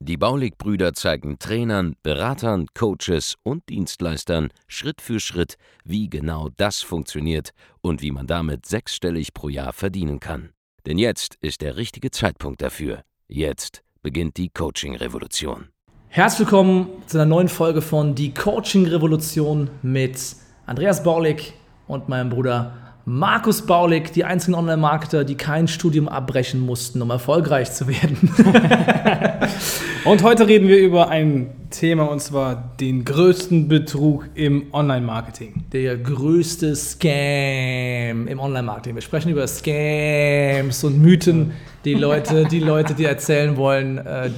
Die Baulig-Brüder zeigen Trainern, Beratern, Coaches und Dienstleistern Schritt für Schritt, wie genau das funktioniert und wie man damit sechsstellig pro Jahr verdienen kann. Denn jetzt ist der richtige Zeitpunkt dafür. Jetzt beginnt die Coaching-Revolution. Herzlich willkommen zu einer neuen Folge von Die Coaching Revolution mit Andreas Baulig und meinem Bruder Markus Baulig, die einzigen Online-Marketer, die kein Studium abbrechen mussten, um erfolgreich zu werden. und heute reden wir über ein Thema und zwar den größten Betrug im Online-Marketing. Der größte Scam im Online-Marketing. Wir sprechen über Scams und Mythen, die Leute, die Leute, die erzählen wollen äh,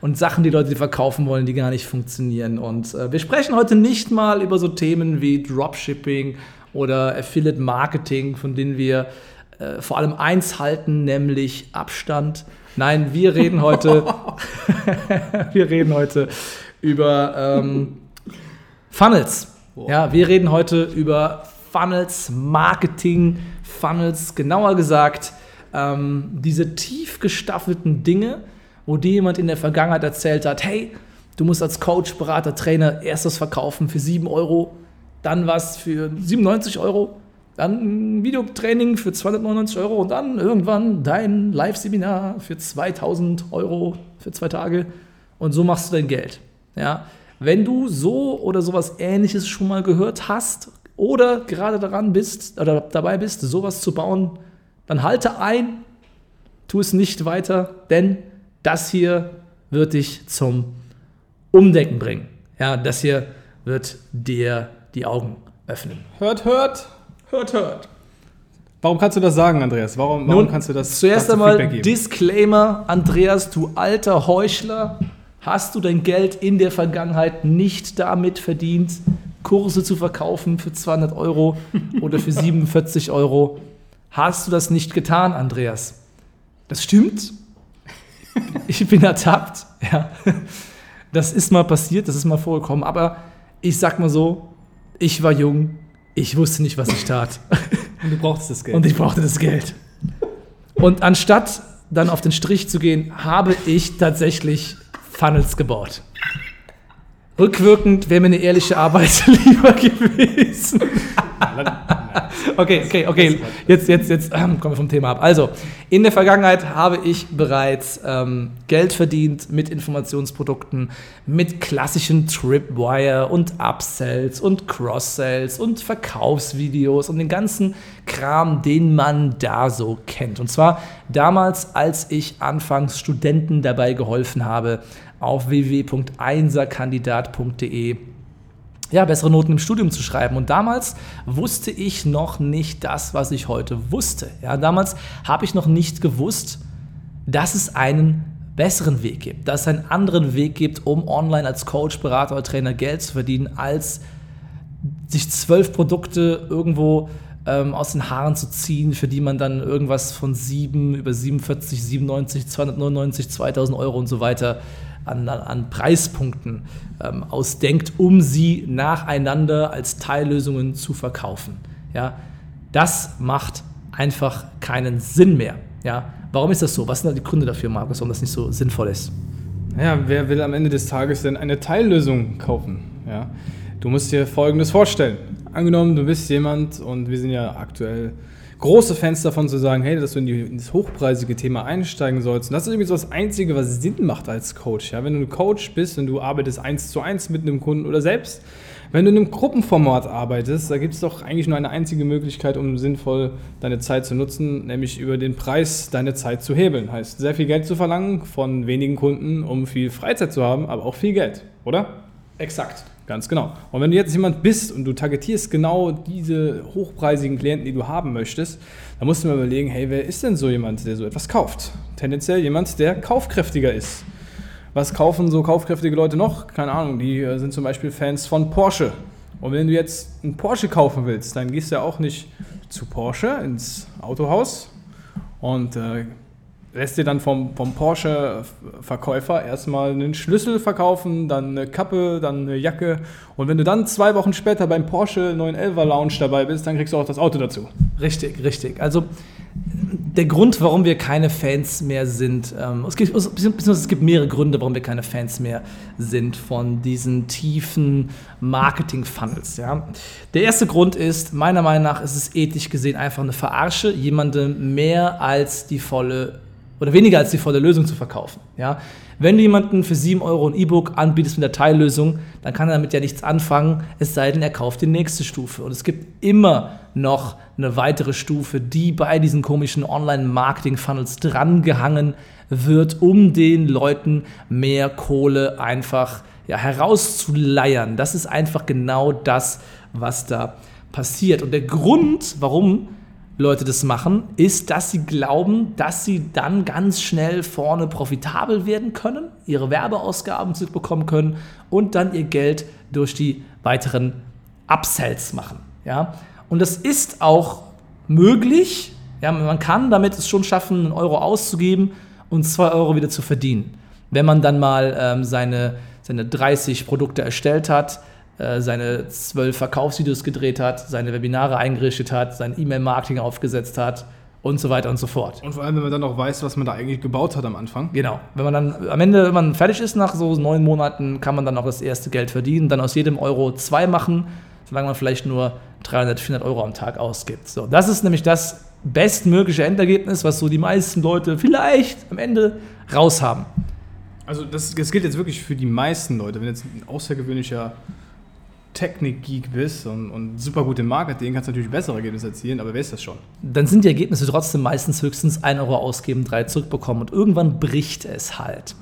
und Sachen, die Leute, die verkaufen wollen, die gar nicht funktionieren. Und äh, wir sprechen heute nicht mal über so Themen wie Dropshipping oder Affiliate Marketing, von denen wir äh, vor allem eins halten, nämlich Abstand. Nein, wir reden heute, wir reden heute über ähm, Funnels. Ja, wir reden heute über Funnels, Marketing, Funnels, genauer gesagt, ähm, diese tief gestaffelten Dinge, wo dir jemand in der Vergangenheit erzählt hat, hey, du musst als Coach, Berater, Trainer erst das verkaufen für 7 Euro, dann was für 97 Euro, dann ein Videotraining für 299 Euro und dann irgendwann dein Live-Seminar für 2000 Euro für zwei Tage und so machst du dein Geld. Ja? Wenn du so oder sowas ähnliches schon mal gehört hast oder gerade daran bist oder dabei bist, sowas zu bauen, dann halte ein, tu es nicht weiter, denn das hier wird dich zum Umdenken bringen. Ja, das hier wird dir die Augen öffnen. Hört, hört. Hört, hört. Warum kannst du das sagen, Andreas? Warum, warum Nun, kannst du das Zuerst einmal Disclaimer, Andreas, du alter Heuchler. Hast du dein Geld in der Vergangenheit nicht damit verdient, Kurse zu verkaufen für 200 Euro oder für 47 Euro? Hast du das nicht getan, Andreas? Das stimmt. Ich bin ertappt. Ja. Das ist mal passiert, das ist mal vorgekommen. Aber ich sag mal so, ich war jung, ich wusste nicht, was ich tat. Und du brauchtest das Geld. Und ich brauchte das Geld. Und anstatt dann auf den Strich zu gehen, habe ich tatsächlich Funnels gebaut. Rückwirkend wäre mir eine ehrliche Arbeit lieber gewesen. okay, okay, okay. Jetzt, jetzt, jetzt kommen wir vom Thema ab. Also, in der Vergangenheit habe ich bereits ähm, Geld verdient mit Informationsprodukten, mit klassischen Tripwire und Upsells und Cross-Sells und Verkaufsvideos und den ganzen Kram, den man da so kennt. Und zwar damals, als ich anfangs Studenten dabei geholfen habe, auf www.einserkandidat.de ja, bessere Noten im Studium zu schreiben. Und damals wusste ich noch nicht das, was ich heute wusste. Ja, damals habe ich noch nicht gewusst, dass es einen besseren Weg gibt, dass es einen anderen Weg gibt, um online als Coach, Berater oder Trainer Geld zu verdienen, als sich zwölf Produkte irgendwo ähm, aus den Haaren zu ziehen, für die man dann irgendwas von 7 über 47, 97, 299, 2000 Euro und so weiter an, an Preispunkten ähm, ausdenkt, um sie nacheinander als Teillösungen zu verkaufen. Ja, das macht einfach keinen Sinn mehr. Ja, warum ist das so? Was sind da die Gründe dafür, Markus, warum das nicht so sinnvoll ist? Ja, wer will am Ende des Tages denn eine Teillösung kaufen? Ja, du musst dir Folgendes vorstellen. Angenommen, du bist jemand und wir sind ja aktuell große Fans davon zu sagen, hey, dass du in, die, in das hochpreisige Thema einsteigen sollst. Und das ist irgendwie so das Einzige, was Sinn macht als Coach. Ja? Wenn du ein Coach bist und du arbeitest eins zu eins mit einem Kunden oder selbst, wenn du in einem Gruppenformat arbeitest, da gibt es doch eigentlich nur eine einzige Möglichkeit, um sinnvoll deine Zeit zu nutzen, nämlich über den Preis deine Zeit zu hebeln. Heißt, sehr viel Geld zu verlangen von wenigen Kunden, um viel Freizeit zu haben, aber auch viel Geld, oder? Exakt. Ganz genau. Und wenn du jetzt jemand bist und du targetierst genau diese hochpreisigen Klienten, die du haben möchtest, dann musst du mal überlegen, hey, wer ist denn so jemand, der so etwas kauft? Tendenziell jemand, der kaufkräftiger ist. Was kaufen so kaufkräftige Leute noch? Keine Ahnung, die äh, sind zum Beispiel Fans von Porsche Und wenn du jetzt einen Porsche kaufen willst, dann gehst du ja auch nicht zu Porsche ins Autohaus und äh, lässt dir dann vom, vom Porsche-Verkäufer erstmal einen Schlüssel verkaufen, dann eine Kappe, dann eine Jacke. Und wenn du dann zwei Wochen später beim Porsche 911 Lounge dabei bist, dann kriegst du auch das Auto dazu. Richtig, richtig. Also der Grund, warum wir keine Fans mehr sind, ähm, es, gibt, es gibt mehrere Gründe, warum wir keine Fans mehr sind von diesen tiefen Marketing-Funnels. Ja. Der erste Grund ist, meiner Meinung nach ist es ethisch gesehen einfach eine Verarsche, jemandem mehr als die volle oder weniger als die volle Lösung zu verkaufen. Ja? Wenn du jemanden für 7 Euro ein E-Book anbietest mit der Teillösung, dann kann er damit ja nichts anfangen, es sei denn, er kauft die nächste Stufe. Und es gibt immer noch eine weitere Stufe, die bei diesen komischen Online-Marketing-Funnels drangehangen wird, um den Leuten mehr Kohle einfach ja, herauszuleiern. Das ist einfach genau das, was da passiert. Und der Grund, warum Leute das machen, ist, dass sie glauben, dass sie dann ganz schnell vorne profitabel werden können, ihre Werbeausgaben zurückbekommen können und dann ihr Geld durch die weiteren Upsells machen. Ja? Und das ist auch möglich. Ja, man kann damit es schon schaffen, einen Euro auszugeben und zwei Euro wieder zu verdienen. Wenn man dann mal ähm, seine, seine 30 Produkte erstellt hat, äh, seine zwölf Verkaufsvideos gedreht hat, seine Webinare eingerichtet hat, sein E-Mail-Marketing aufgesetzt hat und so weiter und so fort. Und vor allem, wenn man dann auch weiß, was man da eigentlich gebaut hat am Anfang. Genau. Wenn man dann am Ende, wenn man fertig ist nach so neun Monaten, kann man dann auch das erste Geld verdienen, dann aus jedem Euro zwei machen, solange man vielleicht nur 300, 400 Euro am Tag ausgibt. So, das ist nämlich das bestmögliche Endergebnis, was so die meisten Leute vielleicht am Ende raushaben. Also das, das gilt jetzt wirklich für die meisten Leute. Wenn jetzt ein außergewöhnlicher Technik-Geek bist und, und, super gut im Marketing, kannst du natürlich bessere Ergebnisse erzielen, aber wer ist das schon? Dann sind die Ergebnisse trotzdem meistens höchstens 1 Euro ausgeben, 3 zurückbekommen und irgendwann bricht es halt.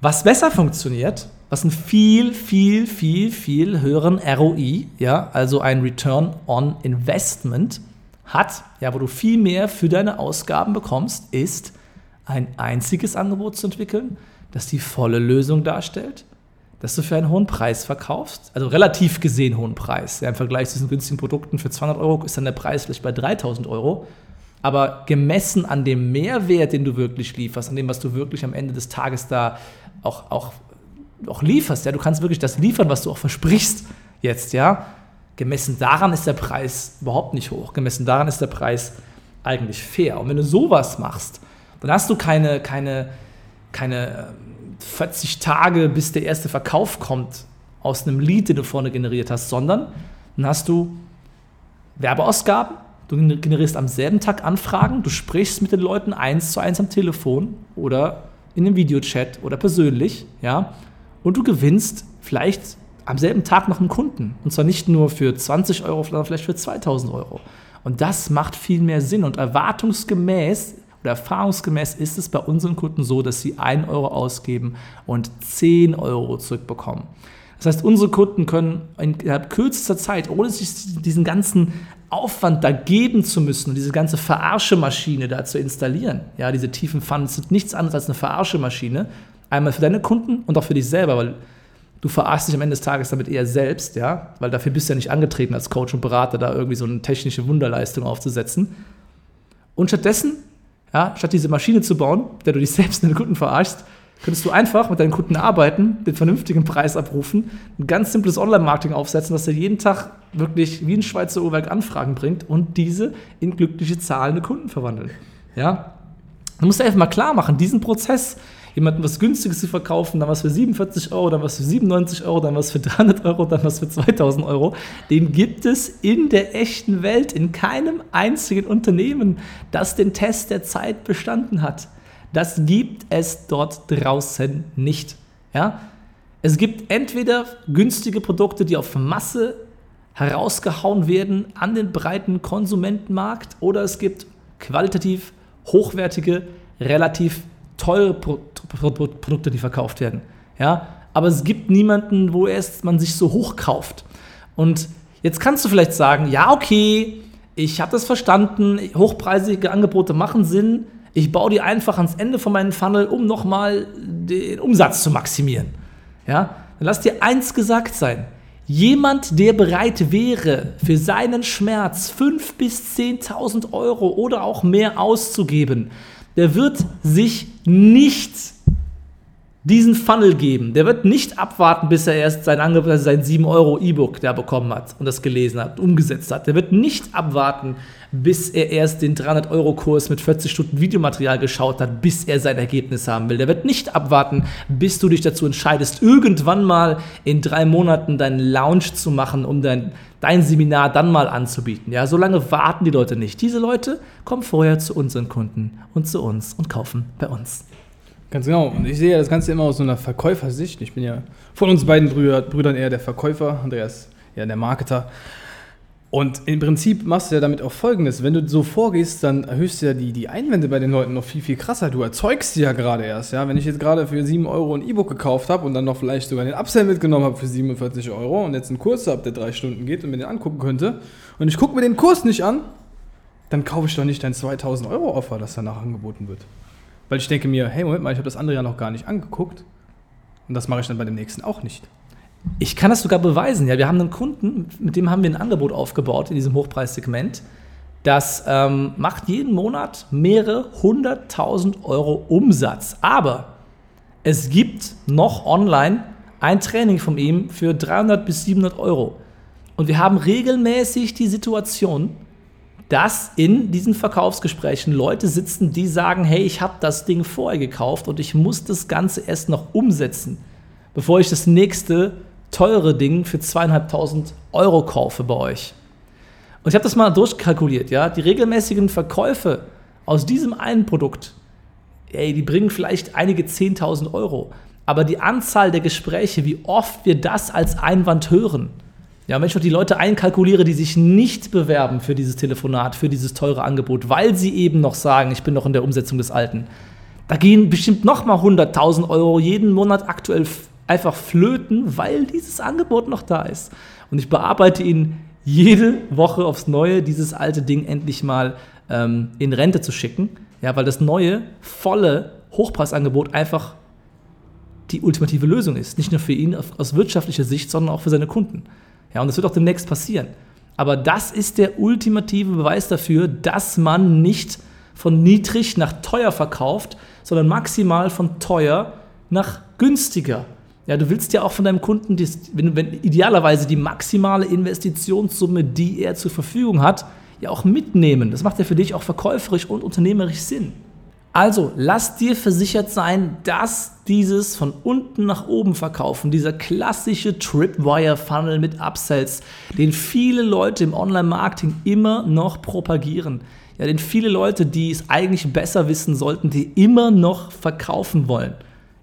Was besser funktioniert, was einen viel, viel, viel, viel höheren ROI, ja, also ein Return on Investment hat, ja, wo du viel mehr für deine Ausgaben bekommst, ist ein einziges Angebot zu entwickeln, das die volle Lösung darstellt dass du für einen hohen Preis verkaufst, also relativ gesehen hohen Preis. Ja, Im Vergleich zu diesen günstigen Produkten für 200 Euro ist dann der Preis vielleicht bei 3000 Euro. Aber gemessen an dem Mehrwert, den du wirklich lieferst, an dem, was du wirklich am Ende des Tages da auch, auch, auch lieferst, ja, du kannst wirklich das liefern, was du auch versprichst jetzt, ja. Gemessen daran ist der Preis überhaupt nicht hoch. Gemessen daran ist der Preis eigentlich fair. Und wenn du sowas machst, dann hast du keine, keine, keine 40 Tage, bis der erste Verkauf kommt aus einem Lead, den du vorne generiert hast, sondern dann hast du Werbeausgaben, du generierst am selben Tag Anfragen, du sprichst mit den Leuten eins zu eins am Telefon oder in einem Videochat oder persönlich, ja, und du gewinnst vielleicht am selben Tag noch einen Kunden. Und zwar nicht nur für 20 Euro, sondern vielleicht für 2000 Euro. Und das macht viel mehr Sinn. Und erwartungsgemäß oder erfahrungsgemäß ist es bei unseren Kunden so, dass sie 1 Euro ausgeben und 10 Euro zurückbekommen. Das heißt, unsere Kunden können innerhalb kürzester Zeit, ohne sich diesen ganzen Aufwand da geben zu müssen und diese ganze Verarschemaschine da zu installieren, ja, diese tiefen Funds sind nichts anderes als eine Verarschemaschine, einmal für deine Kunden und auch für dich selber, weil du verarschst dich am Ende des Tages damit eher selbst, ja, weil dafür bist du ja nicht angetreten als Coach und Berater, da irgendwie so eine technische Wunderleistung aufzusetzen. Und stattdessen ja, statt diese Maschine zu bauen, der du dich selbst in den Kunden verarschst, könntest du einfach mit deinen Kunden arbeiten, den vernünftigen Preis abrufen, ein ganz simples Online-Marketing aufsetzen, das dir jeden Tag wirklich wie ein Schweizer Uhrwerk Anfragen bringt und diese in glückliche zahlende Kunden verwandeln. Ja? Du musst dir einfach mal klar machen, diesen Prozess, jemandem was Günstiges zu verkaufen, dann was für 47 Euro, dann was für 97 Euro, dann was für 300 Euro, dann was für 2000 Euro, den gibt es in der echten Welt, in keinem einzigen Unternehmen, das den Test der Zeit bestanden hat. Das gibt es dort draußen nicht. Ja? Es gibt entweder günstige Produkte, die auf Masse herausgehauen werden an den breiten Konsumentenmarkt, oder es gibt qualitativ hochwertige, relativ teure Pro Pro Pro Produkte, die verkauft werden. Ja? Aber es gibt niemanden, wo erst man sich so hoch kauft. Und jetzt kannst du vielleicht sagen, ja, okay, ich habe das verstanden, hochpreisige Angebote machen Sinn, ich baue die einfach ans Ende von meinem Funnel, um nochmal den Umsatz zu maximieren. Ja? Dann lass dir eins gesagt sein. Jemand, der bereit wäre, für seinen Schmerz 5.000 bis 10.000 Euro oder auch mehr auszugeben, der wird sich nicht diesen Funnel geben. Der wird nicht abwarten, bis er erst sein Angebot, also sein 7 Euro E-Book da bekommen hat und das gelesen hat, umgesetzt hat. Der wird nicht abwarten, bis er erst den 300 Euro Kurs mit 40 Stunden Videomaterial geschaut hat, bis er sein Ergebnis haben will. Der wird nicht abwarten, bis du dich dazu entscheidest, irgendwann mal in drei Monaten deinen Launch zu machen, um dein, dein Seminar dann mal anzubieten. Ja, so lange warten die Leute nicht. Diese Leute kommen vorher zu unseren Kunden und zu uns und kaufen bei uns. Ganz genau. Und ich sehe das Ganze immer aus so einer Verkäufersicht. Ich bin ja von uns beiden Brüder, Brüdern eher der Verkäufer, Andreas eher der Marketer. Und im Prinzip machst du ja damit auch Folgendes. Wenn du so vorgehst, dann erhöhst du ja die, die Einwände bei den Leuten noch viel, viel krasser. Du erzeugst sie ja gerade erst. Ja? Wenn ich jetzt gerade für 7 Euro ein E-Book gekauft habe und dann noch vielleicht sogar den Upsell mitgenommen habe für 47 Euro und jetzt einen Kurs habe, der drei Stunden geht und mir den angucken könnte und ich gucke mir den Kurs nicht an, dann kaufe ich doch nicht dein 2000 Euro Offer, das danach angeboten wird. Weil ich denke mir, hey, Moment mal, ich habe das andere ja noch gar nicht angeguckt. Und das mache ich dann bei dem nächsten auch nicht. Ich kann das sogar beweisen. Ja, wir haben einen Kunden, mit dem haben wir ein Angebot aufgebaut in diesem Hochpreissegment. Das ähm, macht jeden Monat mehrere hunderttausend Euro Umsatz. Aber es gibt noch online ein Training von ihm für 300 bis 700 Euro. Und wir haben regelmäßig die Situation, dass in diesen Verkaufsgesprächen Leute sitzen, die sagen, hey, ich habe das Ding vorher gekauft und ich muss das Ganze erst noch umsetzen, bevor ich das nächste teure Ding für zweieinhalbtausend Euro kaufe bei euch. Und ich habe das mal durchkalkuliert, ja, die regelmäßigen Verkäufe aus diesem einen Produkt, ey, die bringen vielleicht einige 10.000 Euro, aber die Anzahl der Gespräche, wie oft wir das als Einwand hören, ja, wenn ich noch die Leute einkalkuliere, die sich nicht bewerben für dieses Telefonat, für dieses teure Angebot, weil sie eben noch sagen, ich bin noch in der Umsetzung des Alten, da gehen bestimmt nochmal 100.000 Euro jeden Monat aktuell einfach flöten, weil dieses Angebot noch da ist. Und ich bearbeite ihn jede Woche aufs Neue, dieses alte Ding endlich mal ähm, in Rente zu schicken. Ja, weil das neue, volle Hochpreisangebot einfach die ultimative Lösung ist. Nicht nur für ihn aus wirtschaftlicher Sicht, sondern auch für seine Kunden. Ja, und das wird auch demnächst passieren. Aber das ist der ultimative Beweis dafür, dass man nicht von niedrig nach teuer verkauft, sondern maximal von teuer nach günstiger. Ja, du willst ja auch von deinem Kunden, die, wenn, wenn, idealerweise die maximale Investitionssumme, die er zur Verfügung hat, ja auch mitnehmen. Das macht ja für dich auch verkäuferisch und unternehmerisch Sinn. Also lass dir versichert sein, dass dieses von unten nach oben verkaufen, dieser klassische Tripwire-Funnel mit Upsells, den viele Leute im Online-Marketing immer noch propagieren, ja, den viele Leute, die es eigentlich besser wissen sollten, die immer noch verkaufen wollen.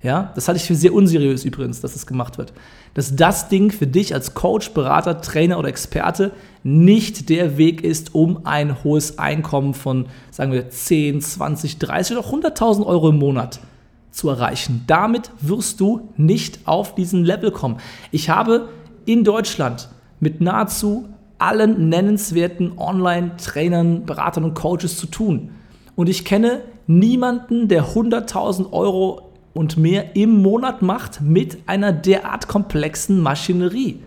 Ja, das halte ich für sehr unseriös übrigens, dass das gemacht wird. Dass das Ding für dich als Coach, Berater, Trainer oder Experte nicht der Weg ist, um ein hohes Einkommen von, sagen wir, 10, 20, 30 oder 100.000 Euro im Monat zu erreichen. Damit wirst du nicht auf diesen Level kommen. Ich habe in Deutschland mit nahezu allen nennenswerten Online-Trainern, Beratern und Coaches zu tun. Und ich kenne niemanden, der 100.000 Euro und mehr im Monat macht mit einer derart komplexen Maschinerie.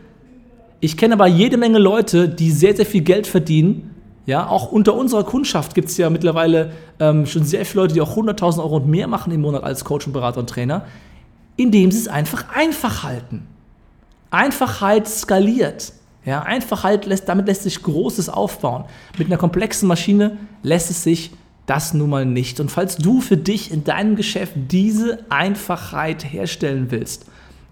Ich kenne aber jede Menge Leute, die sehr, sehr viel Geld verdienen. Ja, auch unter unserer Kundschaft gibt es ja mittlerweile ähm, schon sehr viele Leute, die auch 100.000 Euro und mehr machen im Monat als Coach und Berater und Trainer, indem sie es einfach einfach halten. Einfachheit skaliert. Ja, Einfachheit lässt, damit lässt sich Großes aufbauen. Mit einer komplexen Maschine lässt es sich das nun mal nicht. Und falls du für dich in deinem Geschäft diese Einfachheit herstellen willst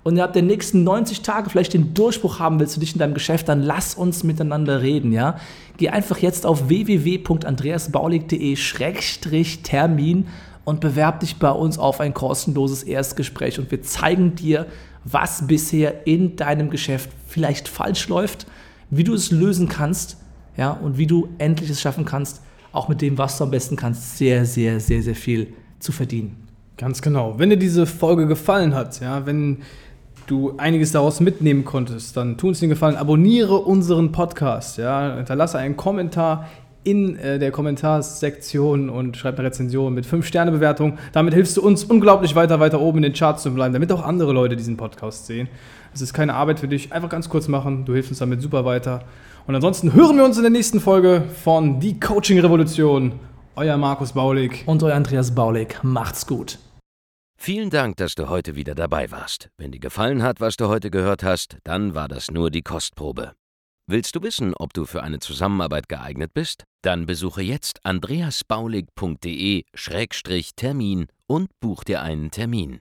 und innerhalb der nächsten 90 Tage vielleicht den Durchbruch haben willst für dich in deinem Geschäft, dann lass uns miteinander reden, ja? Geh einfach jetzt auf www.andreasbaulig.de-termin und bewerb dich bei uns auf ein kostenloses Erstgespräch und wir zeigen dir, was bisher in deinem Geschäft vielleicht falsch läuft, wie du es lösen kannst, ja, und wie du endlich es schaffen kannst, auch mit dem, was du am besten kannst, sehr, sehr, sehr, sehr viel zu verdienen. Ganz genau. Wenn dir diese Folge gefallen hat, ja, wenn du einiges daraus mitnehmen konntest, dann tu uns den Gefallen, abonniere unseren Podcast, ja, hinterlasse einen Kommentar in äh, der Kommentarsektion und schreib eine Rezension mit 5-Sterne-Bewertung. Damit hilfst du uns unglaublich weiter, weiter oben in den Charts zu bleiben, damit auch andere Leute diesen Podcast sehen. Es ist keine Arbeit für dich, einfach ganz kurz machen. Du hilfst uns damit super weiter. Und ansonsten hören wir uns in der nächsten Folge von Die Coaching Revolution. Euer Markus Baulig. Und euer Andreas Baulig. Macht's gut. Vielen Dank, dass du heute wieder dabei warst. Wenn dir gefallen hat, was du heute gehört hast, dann war das nur die Kostprobe. Willst du wissen, ob du für eine Zusammenarbeit geeignet bist? Dann besuche jetzt andreasbaulig.de-termin und buch dir einen Termin.